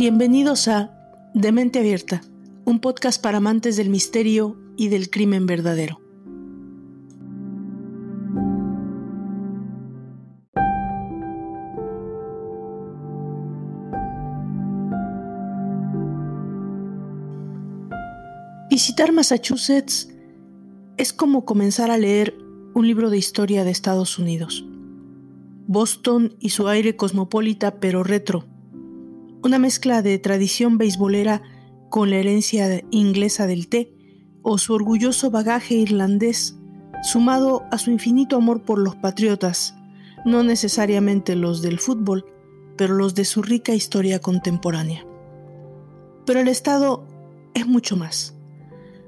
Bienvenidos a De Mente Abierta, un podcast para amantes del misterio y del crimen verdadero. Visitar Massachusetts es como comenzar a leer un libro de historia de Estados Unidos. Boston y su aire cosmopolita pero retro una mezcla de tradición beisbolera con la herencia inglesa del té o su orgulloso bagaje irlandés, sumado a su infinito amor por los patriotas, no necesariamente los del fútbol, pero los de su rica historia contemporánea. Pero el estado es mucho más.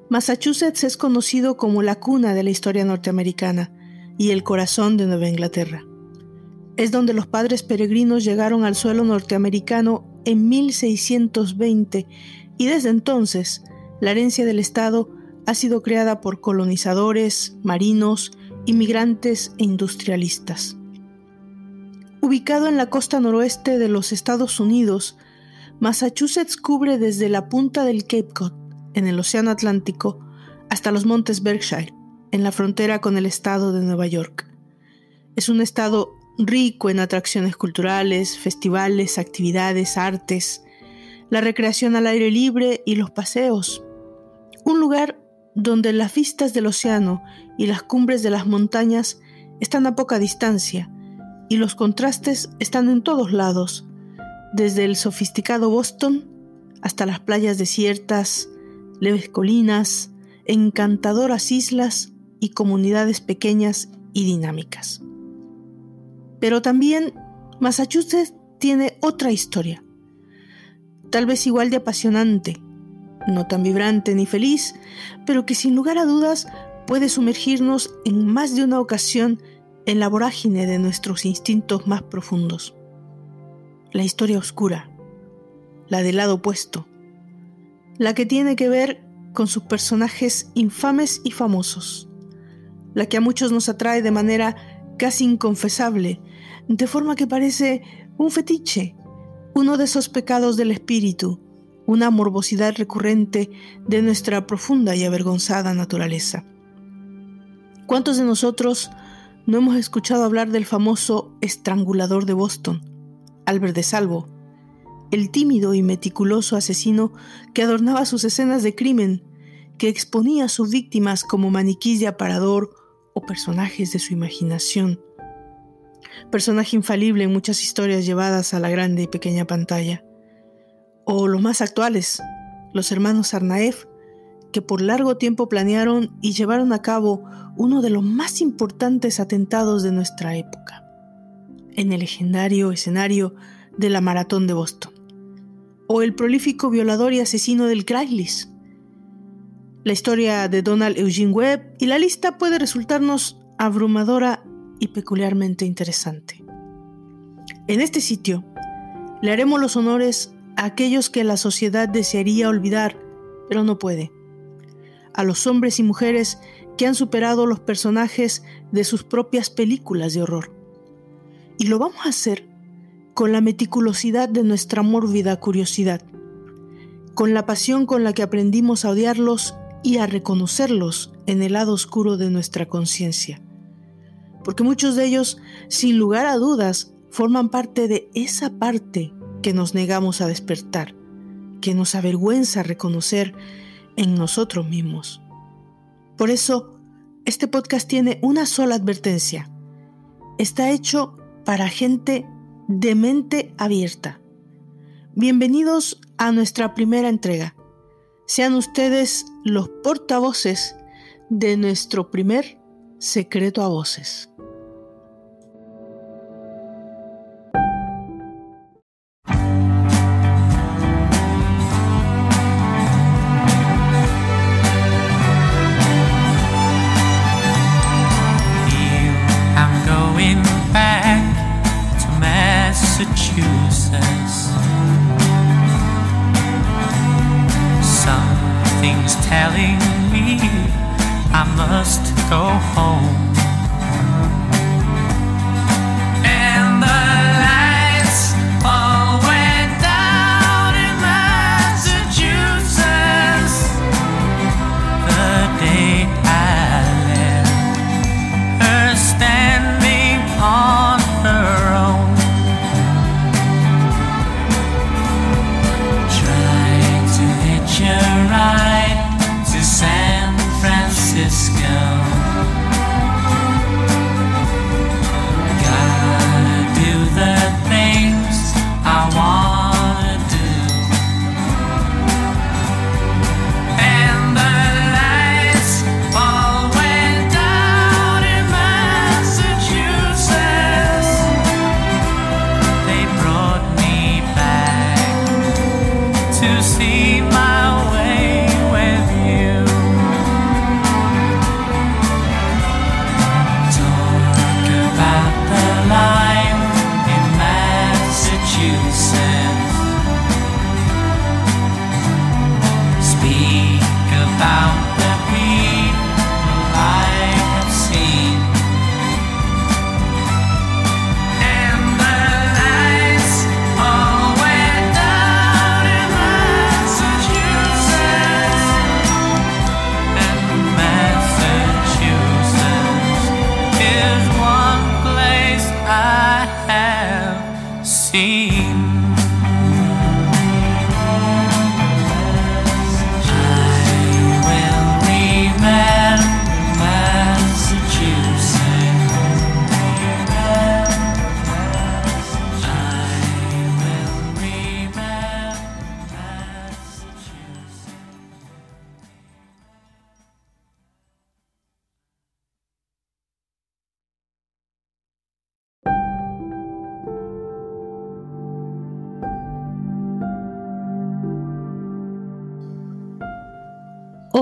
Massachusetts es conocido como la cuna de la historia norteamericana y el corazón de Nueva Inglaterra. Es donde los padres peregrinos llegaron al suelo norteamericano en 1620 y desde entonces la herencia del Estado ha sido creada por colonizadores, marinos, inmigrantes e industrialistas. Ubicado en la costa noroeste de los Estados Unidos, Massachusetts cubre desde la punta del Cape Cod, en el Océano Atlántico, hasta los montes Berkshire, en la frontera con el estado de Nueva York. Es un estado rico en atracciones culturales, festivales, actividades, artes, la recreación al aire libre y los paseos. Un lugar donde las vistas del océano y las cumbres de las montañas están a poca distancia y los contrastes están en todos lados, desde el sofisticado Boston hasta las playas desiertas, leves colinas, encantadoras islas y comunidades pequeñas y dinámicas. Pero también Massachusetts tiene otra historia, tal vez igual de apasionante, no tan vibrante ni feliz, pero que sin lugar a dudas puede sumergirnos en más de una ocasión en la vorágine de nuestros instintos más profundos. La historia oscura, la del lado opuesto, la que tiene que ver con sus personajes infames y famosos, la que a muchos nos atrae de manera casi inconfesable, de forma que parece un fetiche, uno de esos pecados del espíritu, una morbosidad recurrente de nuestra profunda y avergonzada naturaleza. ¿Cuántos de nosotros no hemos escuchado hablar del famoso estrangulador de Boston, Albert de Salvo, el tímido y meticuloso asesino que adornaba sus escenas de crimen, que exponía a sus víctimas como maniquís de aparador o personajes de su imaginación? Personaje infalible en muchas historias llevadas a la grande y pequeña pantalla. O los más actuales, los hermanos Arnaev, que por largo tiempo planearon y llevaron a cabo uno de los más importantes atentados de nuestra época, en el legendario escenario de la Maratón de Boston, o el prolífico violador y asesino del Craigslist, la historia de Donald Eugene Webb y la lista puede resultarnos abrumadora y peculiarmente interesante. En este sitio le haremos los honores a aquellos que la sociedad desearía olvidar, pero no puede. A los hombres y mujeres que han superado los personajes de sus propias películas de horror. Y lo vamos a hacer con la meticulosidad de nuestra mórbida curiosidad, con la pasión con la que aprendimos a odiarlos y a reconocerlos en el lado oscuro de nuestra conciencia porque muchos de ellos, sin lugar a dudas, forman parte de esa parte que nos negamos a despertar, que nos avergüenza reconocer en nosotros mismos. Por eso, este podcast tiene una sola advertencia. Está hecho para gente de mente abierta. Bienvenidos a nuestra primera entrega. Sean ustedes los portavoces de nuestro primer secreto a voces.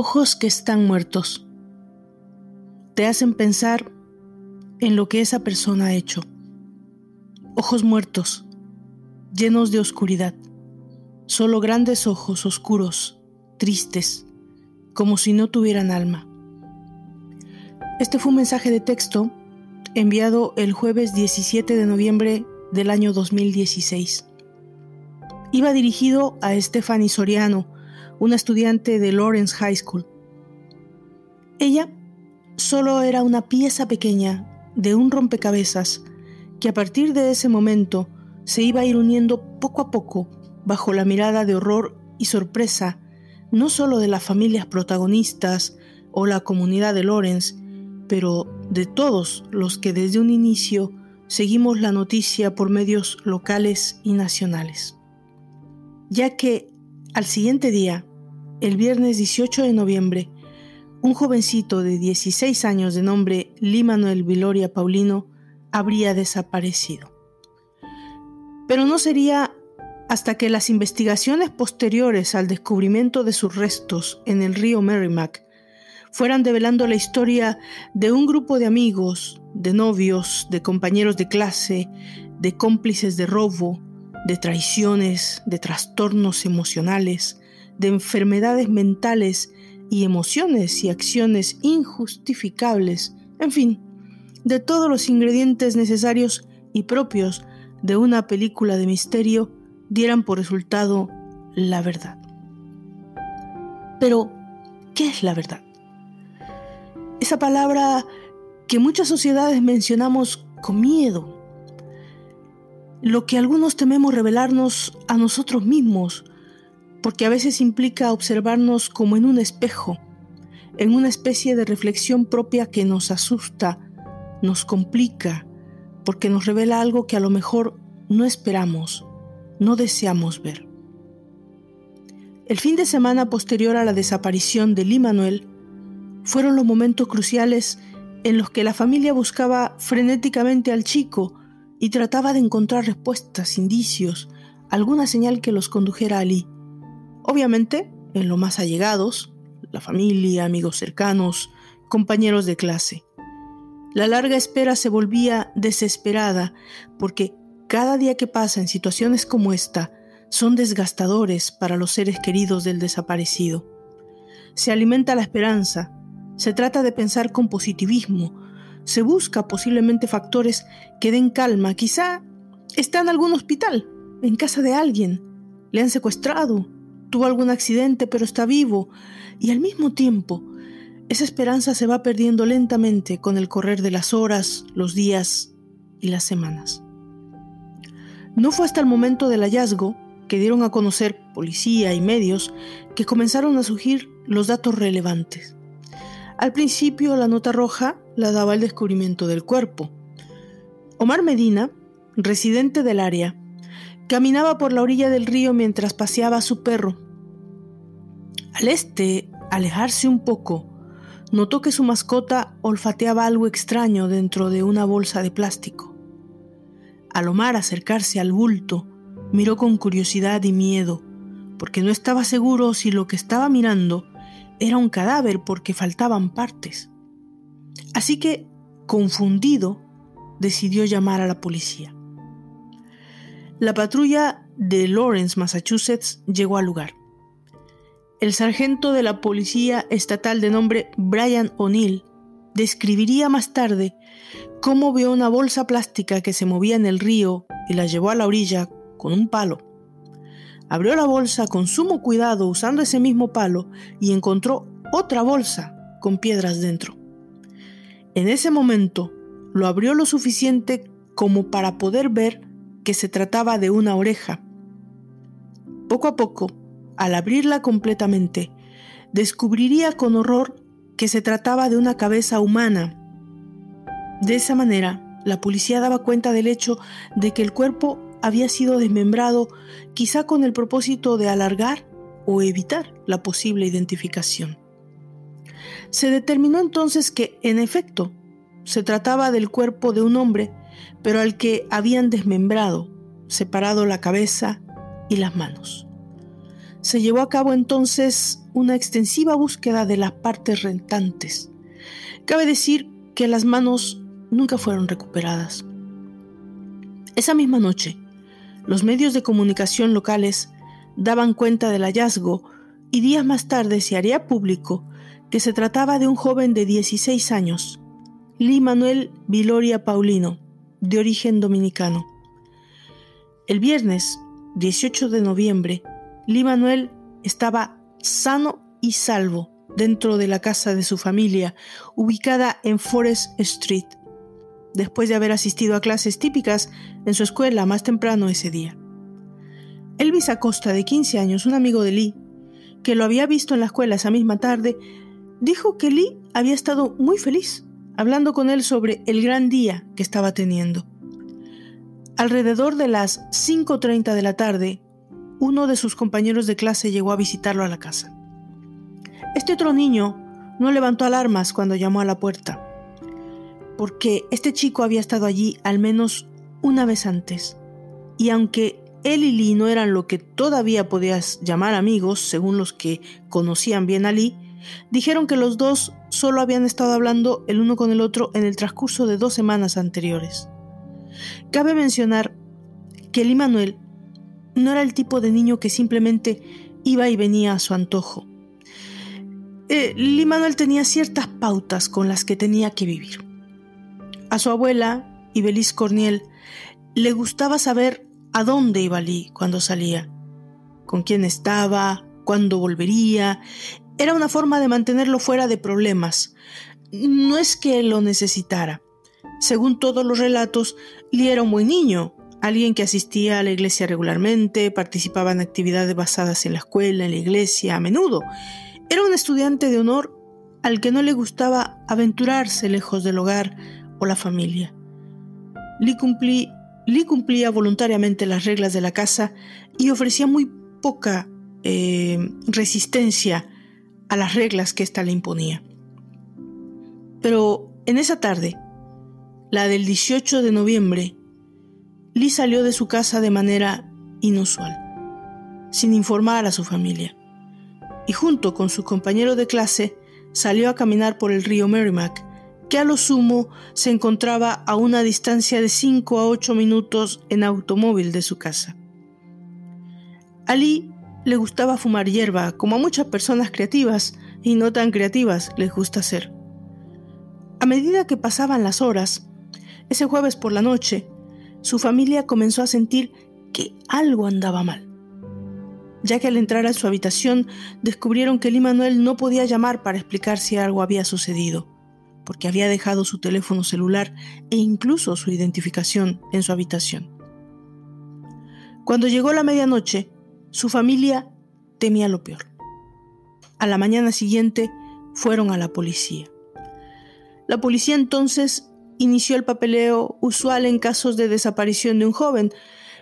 Ojos que están muertos. Te hacen pensar en lo que esa persona ha hecho. Ojos muertos, llenos de oscuridad. Solo grandes ojos oscuros, tristes, como si no tuvieran alma. Este fue un mensaje de texto enviado el jueves 17 de noviembre del año 2016. Iba dirigido a Stephanie Soriano, una estudiante de Lawrence High School. Ella solo era una pieza pequeña de un rompecabezas que a partir de ese momento se iba ir uniendo poco a poco bajo la mirada de horror y sorpresa no solo de las familias protagonistas o la comunidad de Lawrence, pero de todos los que desde un inicio seguimos la noticia por medios locales y nacionales. Ya que al siguiente día, el viernes 18 de noviembre, un jovencito de 16 años de nombre Lee Manuel Viloria Paulino habría desaparecido. Pero no sería hasta que las investigaciones posteriores al descubrimiento de sus restos en el río Merrimack fueran develando la historia de un grupo de amigos, de novios, de compañeros de clase, de cómplices de robo, de traiciones, de trastornos emocionales, de enfermedades mentales y emociones y acciones injustificables, en fin, de todos los ingredientes necesarios y propios de una película de misterio, dieran por resultado la verdad. Pero, ¿qué es la verdad? Esa palabra que muchas sociedades mencionamos con miedo, lo que algunos tememos revelarnos a nosotros mismos porque a veces implica observarnos como en un espejo, en una especie de reflexión propia que nos asusta, nos complica, porque nos revela algo que a lo mejor no esperamos, no deseamos ver. El fin de semana posterior a la desaparición de Lee Manuel fueron los momentos cruciales en los que la familia buscaba frenéticamente al chico y trataba de encontrar respuestas, indicios, alguna señal que los condujera a Lee. Obviamente, en lo más allegados, la familia, amigos cercanos, compañeros de clase. La larga espera se volvía desesperada porque cada día que pasa en situaciones como esta son desgastadores para los seres queridos del desaparecido. Se alimenta la esperanza, se trata de pensar con positivismo, se busca posiblemente factores que den calma, quizá está en algún hospital, en casa de alguien, le han secuestrado, tuvo algún accidente pero está vivo y al mismo tiempo esa esperanza se va perdiendo lentamente con el correr de las horas, los días y las semanas. No fue hasta el momento del hallazgo que dieron a conocer policía y medios que comenzaron a surgir los datos relevantes. Al principio la nota roja la daba el descubrimiento del cuerpo. Omar Medina, residente del área, Caminaba por la orilla del río mientras paseaba a su perro. Al este, alejarse un poco, notó que su mascota olfateaba algo extraño dentro de una bolsa de plástico. Al Omar acercarse al bulto, miró con curiosidad y miedo, porque no estaba seguro si lo que estaba mirando era un cadáver porque faltaban partes. Así que, confundido, decidió llamar a la policía. La patrulla de Lawrence, Massachusetts, llegó al lugar. El sargento de la policía estatal de nombre Brian O'Neill describiría más tarde cómo vio una bolsa plástica que se movía en el río y la llevó a la orilla con un palo. Abrió la bolsa con sumo cuidado usando ese mismo palo y encontró otra bolsa con piedras dentro. En ese momento lo abrió lo suficiente como para poder ver que se trataba de una oreja. Poco a poco, al abrirla completamente, descubriría con horror que se trataba de una cabeza humana. De esa manera, la policía daba cuenta del hecho de que el cuerpo había sido desmembrado quizá con el propósito de alargar o evitar la posible identificación. Se determinó entonces que, en efecto, se trataba del cuerpo de un hombre, pero al que habían desmembrado, separado la cabeza y las manos. Se llevó a cabo entonces una extensiva búsqueda de las partes rentantes. Cabe decir que las manos nunca fueron recuperadas. Esa misma noche, los medios de comunicación locales daban cuenta del hallazgo y días más tarde se haría público que se trataba de un joven de 16 años, Lee Manuel Viloria Paulino, de origen dominicano. El viernes 18 de noviembre, Lee Manuel estaba sano y salvo dentro de la casa de su familia, ubicada en Forest Street, después de haber asistido a clases típicas en su escuela más temprano ese día. Elvis Acosta, de 15 años, un amigo de Lee, que lo había visto en la escuela esa misma tarde, dijo que Lee había estado muy feliz, hablando con él sobre el gran día que estaba teniendo. Alrededor de las 5.30 de la tarde, uno de sus compañeros de clase llegó a visitarlo a la casa. Este otro niño no levantó alarmas cuando llamó a la puerta porque este chico había estado allí al menos una vez antes. Y aunque él y Lee no eran lo que todavía podías llamar amigos, según los que conocían bien a Lee, dijeron que los dos solo habían estado hablando el uno con el otro en el transcurso de dos semanas anteriores. Cabe mencionar que Lee Manuel no era el tipo de niño que simplemente iba y venía a su antojo. Eh, Lee Manuel tenía ciertas pautas con las que tenía que vivir. A su abuela, Ibeliz Corniel, le gustaba saber a dónde iba Lee cuando salía, con quién estaba, cuándo volvería. Era una forma de mantenerlo fuera de problemas. No es que lo necesitara. Según todos los relatos, Lee era un buen niño, alguien que asistía a la iglesia regularmente, participaba en actividades basadas en la escuela, en la iglesia, a menudo. Era un estudiante de honor al que no le gustaba aventurarse lejos del hogar o la familia. Lee, cumplía voluntariamente las reglas de la casa y ofrecía muy poca eh, resistencia a las reglas que ésta le imponía. Pero en esa tarde, la del 18 de noviembre, Lee salió de su casa de manera inusual, sin informar a su familia, y junto con su compañero de clase salió a caminar por el río Merrimack que a lo sumo se encontraba a una distancia de 5 a 8 minutos en automóvil de su casa. A Lee le gustaba fumar hierba, como a muchas personas creativas y no tan creativas les gusta hacer. A medida que pasaban las horas, ese jueves por la noche, su familia comenzó a sentir que algo andaba mal, ya que al entrar a su habitación descubrieron que Lee Manuel no podía llamar para explicar si algo había sucedido porque había dejado su teléfono celular e incluso su identificación en su habitación. Cuando llegó la medianoche, su familia temía lo peor. A la mañana siguiente fueron a la policía. La policía entonces inició el papeleo usual en casos de desaparición de un joven,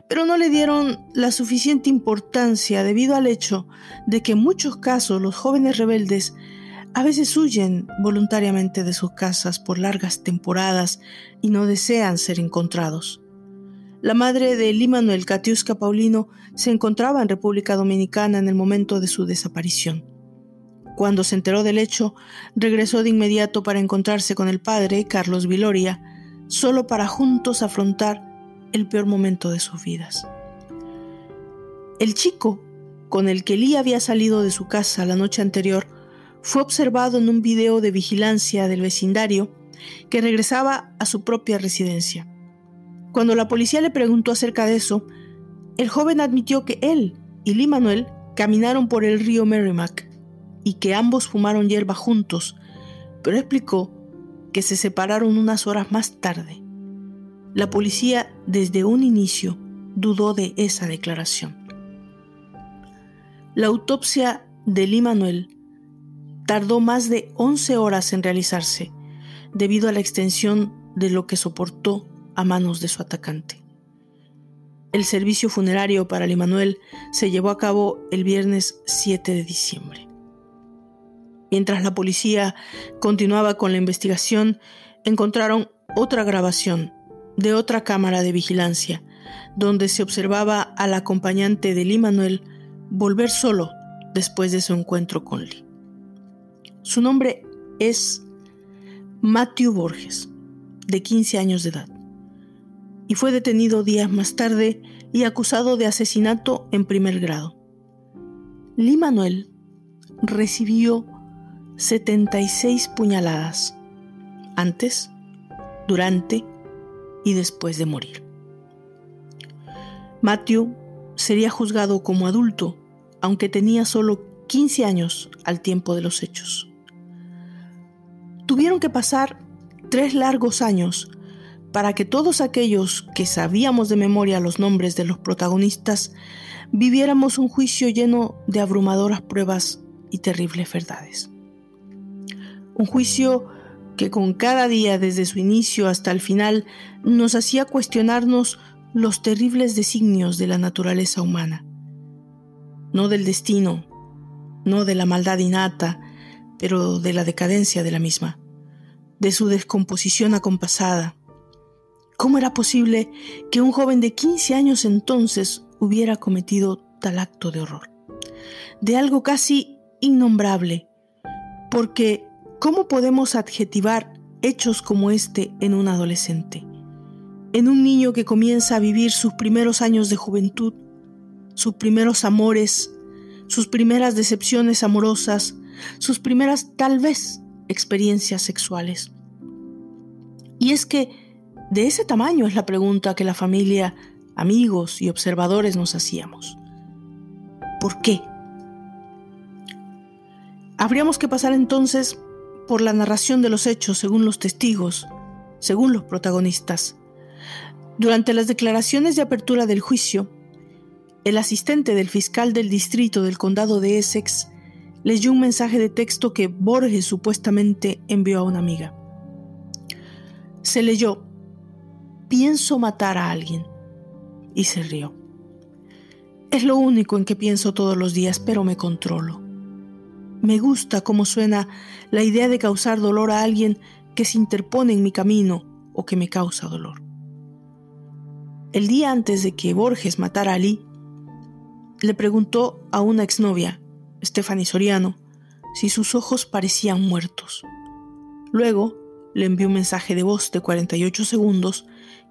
pero no le dieron la suficiente importancia debido al hecho de que en muchos casos los jóvenes rebeldes a veces huyen voluntariamente de sus casas por largas temporadas y no desean ser encontrados. La madre de Lee Manuel Katiuska Paulino se encontraba en República Dominicana en el momento de su desaparición. Cuando se enteró del hecho, regresó de inmediato para encontrarse con el padre, Carlos Viloria, solo para juntos afrontar el peor momento de sus vidas. El chico, con el que Lee había salido de su casa la noche anterior, fue observado en un video de vigilancia del vecindario que regresaba a su propia residencia. Cuando la policía le preguntó acerca de eso, el joven admitió que él y Lee Manuel caminaron por el río Merrimack y que ambos fumaron hierba juntos, pero explicó que se separaron unas horas más tarde. La policía desde un inicio dudó de esa declaración. La autopsia de Lee Manuel tardó más de 11 horas en realizarse debido a la extensión de lo que soportó a manos de su atacante. El servicio funerario para Manuel se llevó a cabo el viernes 7 de diciembre. Mientras la policía continuaba con la investigación, encontraron otra grabación de otra cámara de vigilancia, donde se observaba al acompañante de Manuel volver solo después de su encuentro con Lee. Su nombre es Matthew Borges, de 15 años de edad y fue detenido días más tarde y acusado de asesinato en primer grado. Lee Manuel recibió 76 puñaladas antes, durante y después de morir. Matthew sería juzgado como adulto, aunque tenía solo 15 años al tiempo de los hechos. Tuvieron que pasar tres largos años para que todos aquellos que sabíamos de memoria los nombres de los protagonistas viviéramos un juicio lleno de abrumadoras pruebas y terribles verdades. Un juicio que con cada día desde su inicio hasta el final nos hacía cuestionarnos los terribles designios de la naturaleza humana, no del destino, no de la maldad innata, pero de la decadencia de la misma, de su descomposición acompasada, ¿Cómo era posible que un joven de 15 años entonces hubiera cometido tal acto de horror? De algo casi innombrable, porque ¿cómo podemos adjetivar hechos como este en un adolescente? En un niño que comienza a vivir sus primeros años de juventud, sus primeros amores, sus primeras decepciones amorosas, sus primeras tal vez experiencias sexuales. Y es que de ese tamaño es la pregunta que la familia, amigos y observadores nos hacíamos. ¿Por qué? Habríamos que pasar entonces por la narración de los hechos según los testigos, según los protagonistas. Durante las declaraciones de apertura del juicio, el asistente del fiscal del distrito del condado de Essex leyó un mensaje de texto que Borges supuestamente envió a una amiga. Se leyó pienso matar a alguien. Y se rió. Es lo único en que pienso todos los días, pero me controlo. Me gusta cómo suena la idea de causar dolor a alguien que se interpone en mi camino o que me causa dolor. El día antes de que Borges matara a Lee, le preguntó a una exnovia, Stephanie Soriano, si sus ojos parecían muertos. Luego le envió un mensaje de voz de 48 segundos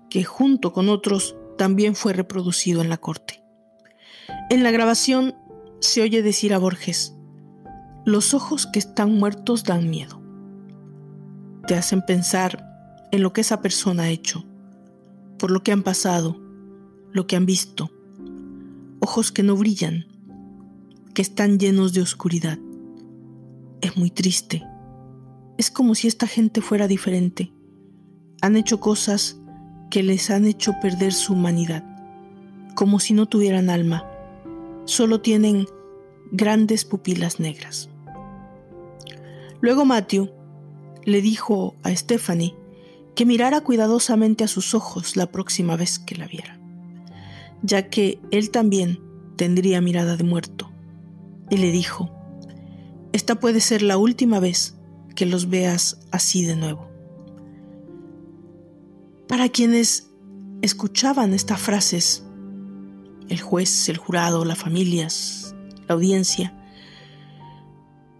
que junto con otros también fue reproducido en la corte. En la grabación se oye decir a Borges, los ojos que están muertos dan miedo. Te hacen pensar en lo que esa persona ha hecho, por lo que han pasado, lo que han visto. Ojos que no brillan, que están llenos de oscuridad. Es muy triste. Es como si esta gente fuera diferente. Han hecho cosas que les han hecho perder su humanidad, como si no tuvieran alma, solo tienen grandes pupilas negras. Luego Matthew le dijo a Stephanie que mirara cuidadosamente a sus ojos la próxima vez que la viera, ya que él también tendría mirada de muerto, y le dijo, esta puede ser la última vez que los veas así de nuevo. Para quienes escuchaban estas frases, el juez, el jurado, las familias, la audiencia,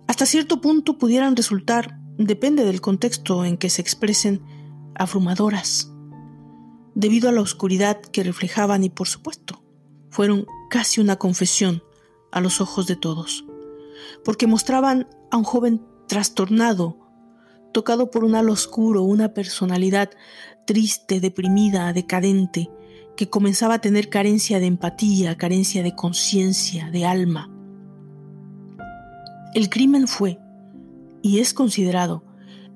hasta cierto punto pudieran resultar, depende del contexto en que se expresen, abrumadoras, debido a la oscuridad que reflejaban y por supuesto, fueron casi una confesión a los ojos de todos, porque mostraban a un joven trastornado, tocado por un halo oscuro, una personalidad triste, deprimida, decadente, que comenzaba a tener carencia de empatía, carencia de conciencia, de alma. El crimen fue, y es considerado,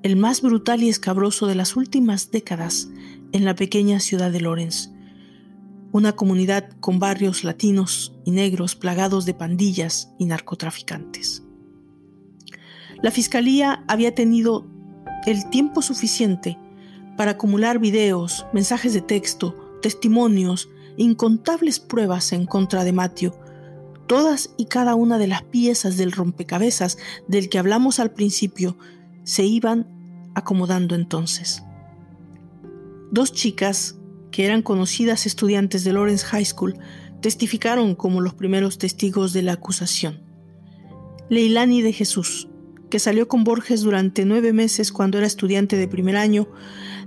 el más brutal y escabroso de las últimas décadas en la pequeña ciudad de Lawrence, una comunidad con barrios latinos y negros plagados de pandillas y narcotraficantes. La fiscalía había tenido el tiempo suficiente para acumular videos, mensajes de texto, testimonios, incontables pruebas en contra de Matthew, todas y cada una de las piezas del rompecabezas del que hablamos al principio se iban acomodando entonces. Dos chicas, que eran conocidas estudiantes de Lawrence High School, testificaron como los primeros testigos de la acusación. Leilani de Jesús, que salió con Borges durante nueve meses cuando era estudiante de primer año,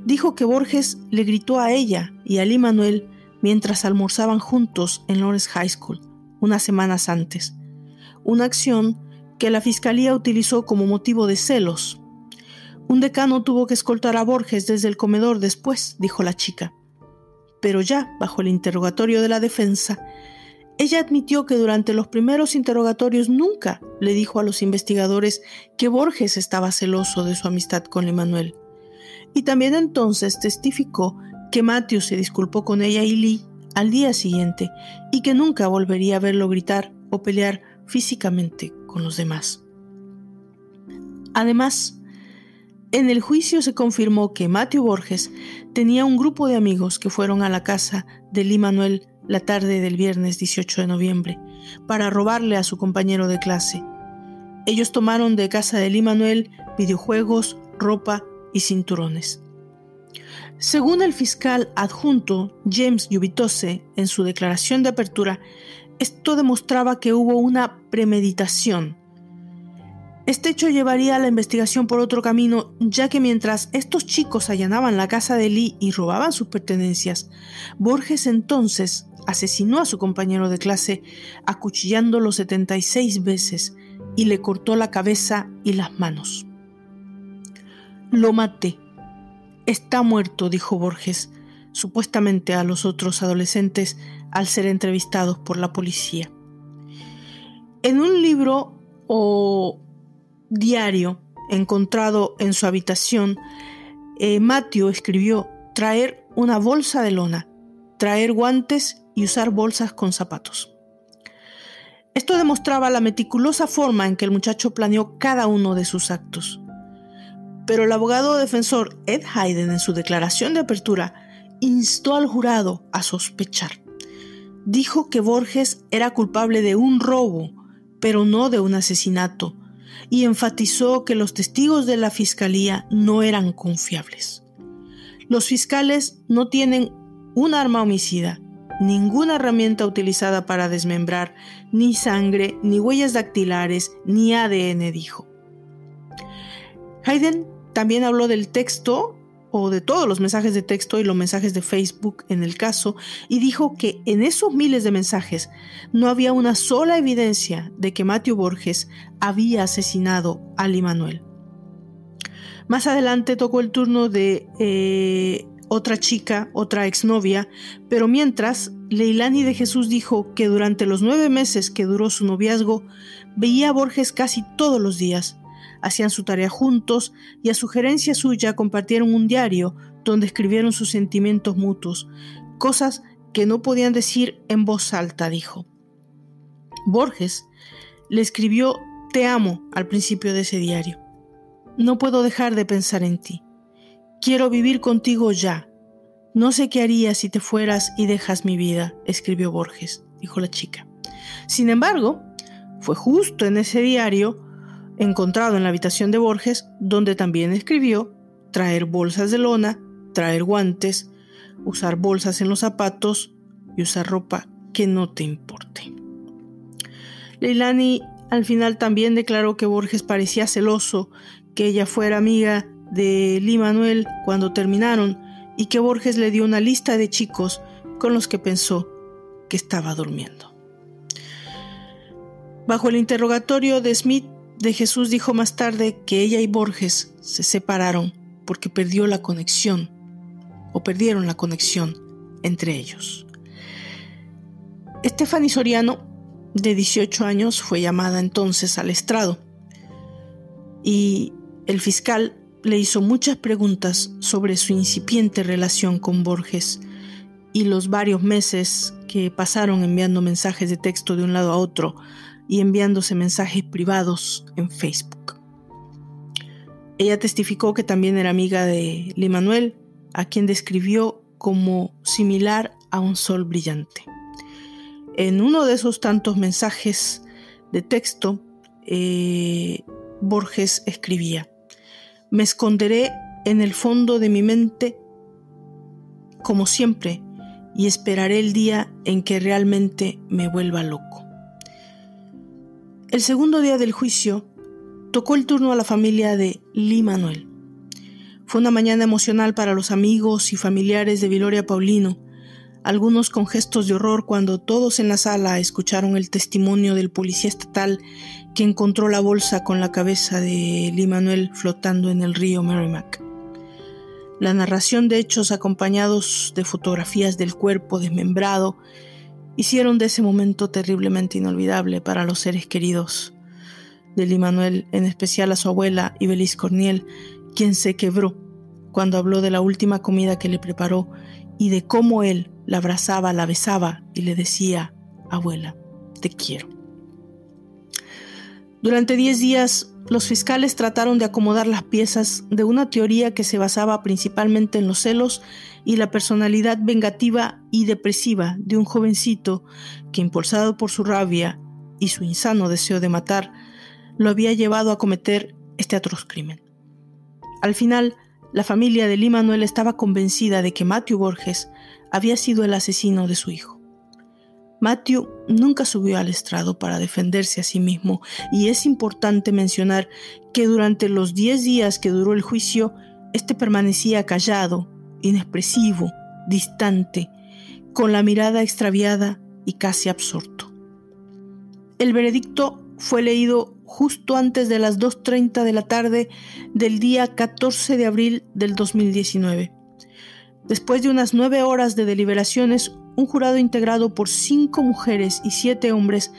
dijo que Borges le gritó a ella y a Lee Manuel mientras almorzaban juntos en Lawrence High School, unas semanas antes, una acción que la fiscalía utilizó como motivo de celos un decano tuvo que escoltar a Borges desde el comedor después, dijo la chica. Pero ya, bajo el interrogatorio de la defensa, ella admitió que durante los primeros interrogatorios nunca le dijo a los investigadores que Borges estaba celoso de su amistad con Emanuel. Y también entonces testificó que Matthew se disculpó con ella y Lee al día siguiente y que nunca volvería a verlo gritar o pelear físicamente con los demás. Además, en el juicio se confirmó que Matthew Borges tenía un grupo de amigos que fueron a la casa de Lee Manuel la tarde del viernes 18 de noviembre para robarle a su compañero de clase. Ellos tomaron de casa de Lee Manuel videojuegos, ropa y cinturones. Según el fiscal adjunto James Yubitose en su declaración de apertura, esto demostraba que hubo una premeditación este hecho llevaría a la investigación por otro camino, ya que mientras estos chicos allanaban la casa de Lee y robaban sus pertenencias, Borges entonces asesinó a su compañero de clase acuchillándolo 76 veces y le cortó la cabeza y las manos. Lo maté. Está muerto, dijo Borges, supuestamente a los otros adolescentes al ser entrevistados por la policía. En un libro o diario encontrado en su habitación, eh, escribió traer una bolsa de lona, traer guantes y usar bolsas con zapatos. Esto demostraba la meticulosa forma en que el muchacho planeó cada uno de sus actos. Pero el abogado defensor Ed Hayden en su declaración de apertura instó al jurado a sospechar. Dijo que Borges era culpable de un robo, pero no de un asesinato, y enfatizó que los testigos de la fiscalía no eran confiables. Los fiscales no tienen un arma homicida, ninguna herramienta utilizada para desmembrar, ni sangre, ni huellas dactilares, ni ADN, dijo. Hayden también habló del texto o de todos los mensajes de texto y los mensajes de Facebook en el caso, y dijo que en esos miles de mensajes no había una sola evidencia de que Matthew Borges había asesinado a Lee Manuel. Más adelante tocó el turno de eh, otra chica, otra exnovia, pero mientras, Leilani de Jesús dijo que durante los nueve meses que duró su noviazgo, veía a Borges casi todos los días hacían su tarea juntos y a sugerencia suya compartieron un diario donde escribieron sus sentimientos mutuos, cosas que no podían decir en voz alta, dijo. Borges le escribió Te amo al principio de ese diario. No puedo dejar de pensar en ti. Quiero vivir contigo ya. No sé qué haría si te fueras y dejas mi vida, escribió Borges, dijo la chica. Sin embargo, fue justo en ese diario encontrado en la habitación de Borges, donde también escribió traer bolsas de lona, traer guantes, usar bolsas en los zapatos y usar ropa que no te importe. Leilani al final también declaró que Borges parecía celoso, que ella fuera amiga de Lee Manuel cuando terminaron y que Borges le dio una lista de chicos con los que pensó que estaba durmiendo. Bajo el interrogatorio de Smith, de Jesús dijo más tarde que ella y Borges se separaron porque perdió la conexión o perdieron la conexión entre ellos. Stephanie Soriano, de 18 años, fue llamada entonces al estrado y el fiscal le hizo muchas preguntas sobre su incipiente relación con Borges y los varios meses que pasaron enviando mensajes de texto de un lado a otro y enviándose mensajes privados en Facebook. Ella testificó que también era amiga de Lee Manuel, a quien describió como similar a un sol brillante. En uno de esos tantos mensajes de texto, eh, Borges escribía, me esconderé en el fondo de mi mente como siempre y esperaré el día en que realmente me vuelva loco. El segundo día del juicio tocó el turno a la familia de Lee Manuel. Fue una mañana emocional para los amigos y familiares de Viloria Paulino, algunos con gestos de horror cuando todos en la sala escucharon el testimonio del policía estatal que encontró la bolsa con la cabeza de Lee Manuel flotando en el río Merrimack. La narración de hechos acompañados de fotografías del cuerpo desmembrado hicieron de ese momento terriblemente inolvidable para los seres queridos de Lee Manuel, en especial a su abuela Ibeliz Corniel, quien se quebró cuando habló de la última comida que le preparó y de cómo él la abrazaba, la besaba y le decía, abuela, te quiero. Durante diez días, los fiscales trataron de acomodar las piezas de una teoría que se basaba principalmente en los celos y la personalidad vengativa y depresiva de un jovencito que, impulsado por su rabia y su insano deseo de matar, lo había llevado a cometer este atroz crimen. Al final, la familia de Lee Manuel estaba convencida de que Matthew Borges había sido el asesino de su hijo. Matthew nunca subió al estrado para defenderse a sí mismo y es importante mencionar que durante los diez días que duró el juicio, este permanecía callado, inexpresivo, distante, con la mirada extraviada y casi absorto. El veredicto fue leído justo antes de las 2.30 de la tarde del día 14 de abril del 2019. Después de unas nueve horas de deliberaciones, un jurado integrado por cinco mujeres y siete hombres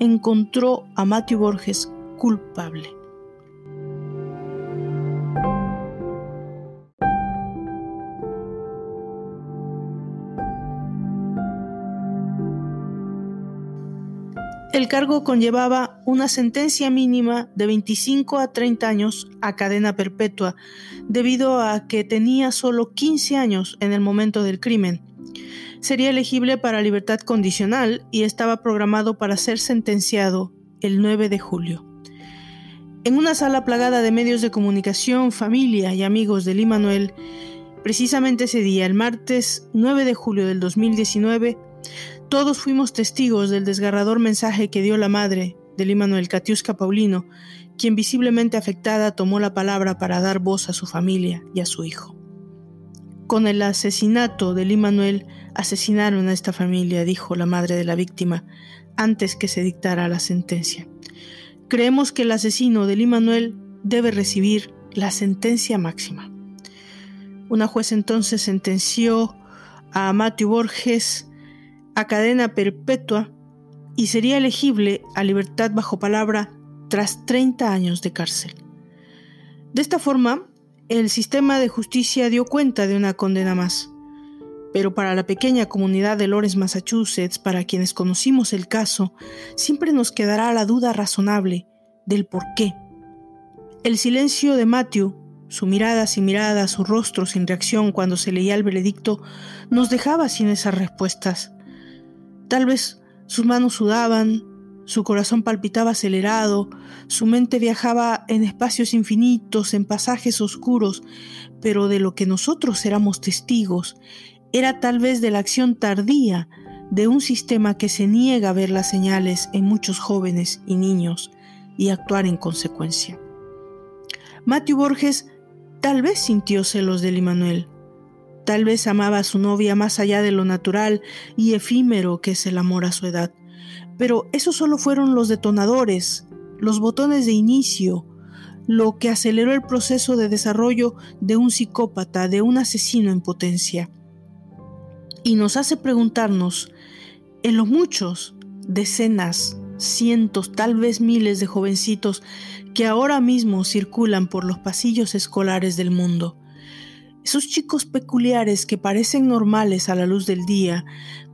encontró a Matthew Borges culpable. El cargo conllevaba una sentencia mínima de 25 a 30 años a cadena perpetua, debido a que tenía solo 15 años en el momento del crimen. Sería elegible para libertad condicional y estaba programado para ser sentenciado el 9 de julio. En una sala plagada de medios de comunicación, familia y amigos de Lee Manuel, precisamente ese día, el martes 9 de julio del 2019, todos fuimos testigos del desgarrador mensaje que dio la madre de Manuel Katiuska Paulino, quien visiblemente afectada tomó la palabra para dar voz a su familia y a su hijo. Con el asesinato de Manuel asesinaron a esta familia, dijo la madre de la víctima, antes que se dictara la sentencia. Creemos que el asesino de Manuel debe recibir la sentencia máxima. Una juez entonces sentenció a Matthew Borges a cadena perpetua y sería elegible a libertad bajo palabra tras 30 años de cárcel. De esta forma, el sistema de justicia dio cuenta de una condena más. Pero para la pequeña comunidad de Lawrence, Massachusetts, para quienes conocimos el caso, siempre nos quedará la duda razonable del por qué. El silencio de Matthew, su mirada sin mirada, su rostro sin reacción cuando se leía el veredicto, nos dejaba sin esas respuestas. Tal vez sus manos sudaban, su corazón palpitaba acelerado, su mente viajaba en espacios infinitos, en pasajes oscuros, pero de lo que nosotros éramos testigos era tal vez de la acción tardía de un sistema que se niega a ver las señales en muchos jóvenes y niños y actuar en consecuencia. Matthew Borges tal vez sintió celos de Limanuel, Tal vez amaba a su novia más allá de lo natural y efímero que es el amor a su edad. Pero esos solo fueron los detonadores, los botones de inicio, lo que aceleró el proceso de desarrollo de un psicópata, de un asesino en potencia. Y nos hace preguntarnos, en los muchos, decenas, cientos, tal vez miles de jovencitos que ahora mismo circulan por los pasillos escolares del mundo, Esos chicos peculiares que parecen normales a la luz del día,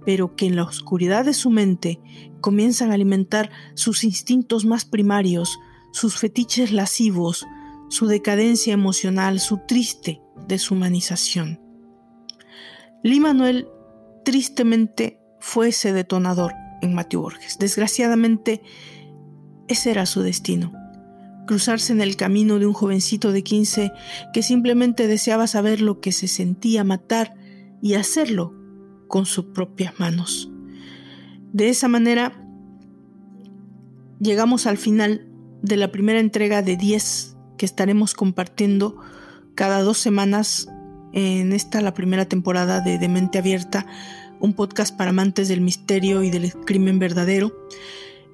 pero que en la oscuridad de su mente comienzan a alimentar sus instintos más primarios, sus fetiches lascivos, su decadencia emocional, su triste deshumanización. Lee Manuel tristemente fue ese detonador en Matthew Borges. Desgraciadamente, ese era su destino. Cruzarse en el camino de un jovencito de 15 que simplemente deseaba saber lo que se sentía matar y hacerlo con sus propias manos. De esa manera, llegamos al final de la primera entrega de 10 que estaremos compartiendo cada dos semanas en esta, la primera temporada de Demente Abierta, un podcast para amantes del misterio y del crimen verdadero.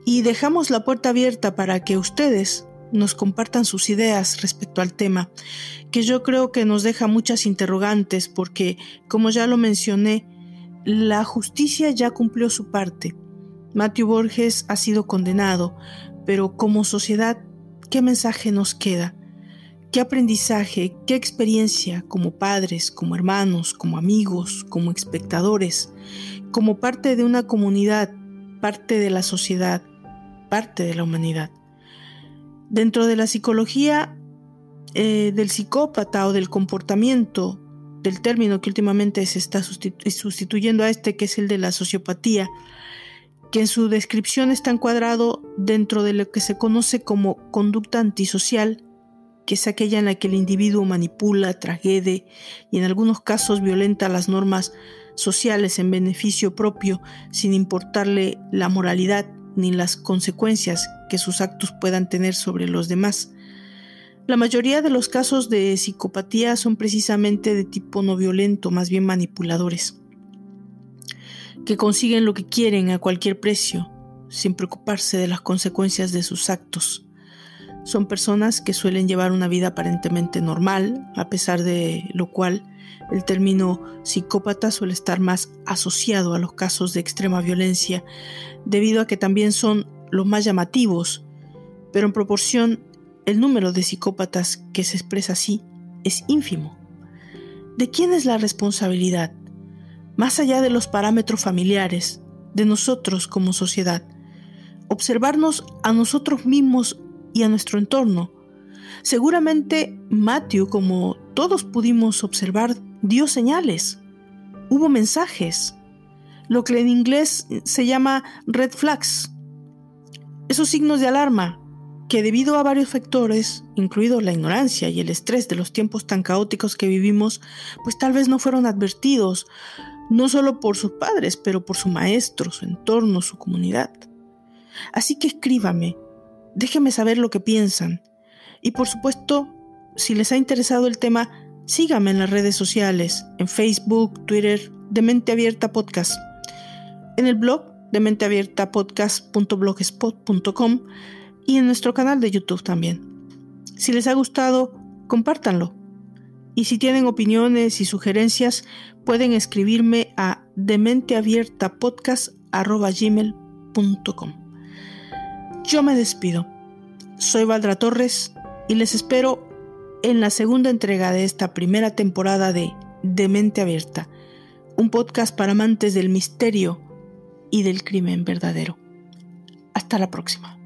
Y dejamos la puerta abierta para que ustedes nos compartan sus ideas respecto al tema, que yo creo que nos deja muchas interrogantes porque, como ya lo mencioné, la justicia ya cumplió su parte. Matthew Borges ha sido condenado, pero como sociedad, ¿qué mensaje nos queda? ¿Qué aprendizaje, qué experiencia como padres, como hermanos, como amigos, como espectadores, como parte de una comunidad, parte de la sociedad, parte de la humanidad? Dentro de la psicología eh, del psicópata o del comportamiento, del término que últimamente se está sustituyendo a este, que es el de la sociopatía, que en su descripción está encuadrado dentro de lo que se conoce como conducta antisocial, que es aquella en la que el individuo manipula, tragede y en algunos casos violenta las normas sociales en beneficio propio sin importarle la moralidad ni las consecuencias que sus actos puedan tener sobre los demás. La mayoría de los casos de psicopatía son precisamente de tipo no violento, más bien manipuladores, que consiguen lo que quieren a cualquier precio, sin preocuparse de las consecuencias de sus actos. Son personas que suelen llevar una vida aparentemente normal, a pesar de lo cual el término psicópata suele estar más asociado a los casos de extrema violencia, debido a que también son los más llamativos, pero en proporción el número de psicópatas que se expresa así es ínfimo. ¿De quién es la responsabilidad? Más allá de los parámetros familiares, de nosotros como sociedad, observarnos a nosotros mismos y a nuestro entorno. Seguramente Matthew, como todos pudimos observar, dio señales. Hubo mensajes. Lo que en inglés se llama red flags. Esos signos de alarma que debido a varios factores, incluido la ignorancia y el estrés de los tiempos tan caóticos que vivimos, pues tal vez no fueron advertidos, no solo por sus padres, pero por su maestro, su entorno, su comunidad. Así que escríbame, déjenme saber lo que piensan. Y por supuesto, si les ha interesado el tema, síganme en las redes sociales, en Facebook, Twitter, de Mente Abierta Podcast, en el blog de menteabiertapodcast.blogspot.com y en nuestro canal de YouTube también. Si les ha gustado, compártanlo. Y si tienen opiniones y sugerencias, pueden escribirme a dementeabiertapodcast.gmail.com. Yo me despido. Soy Valdra Torres y les espero en la segunda entrega de esta primera temporada de De Mente Abierta, un podcast para amantes del misterio y del crimen verdadero. Hasta la próxima.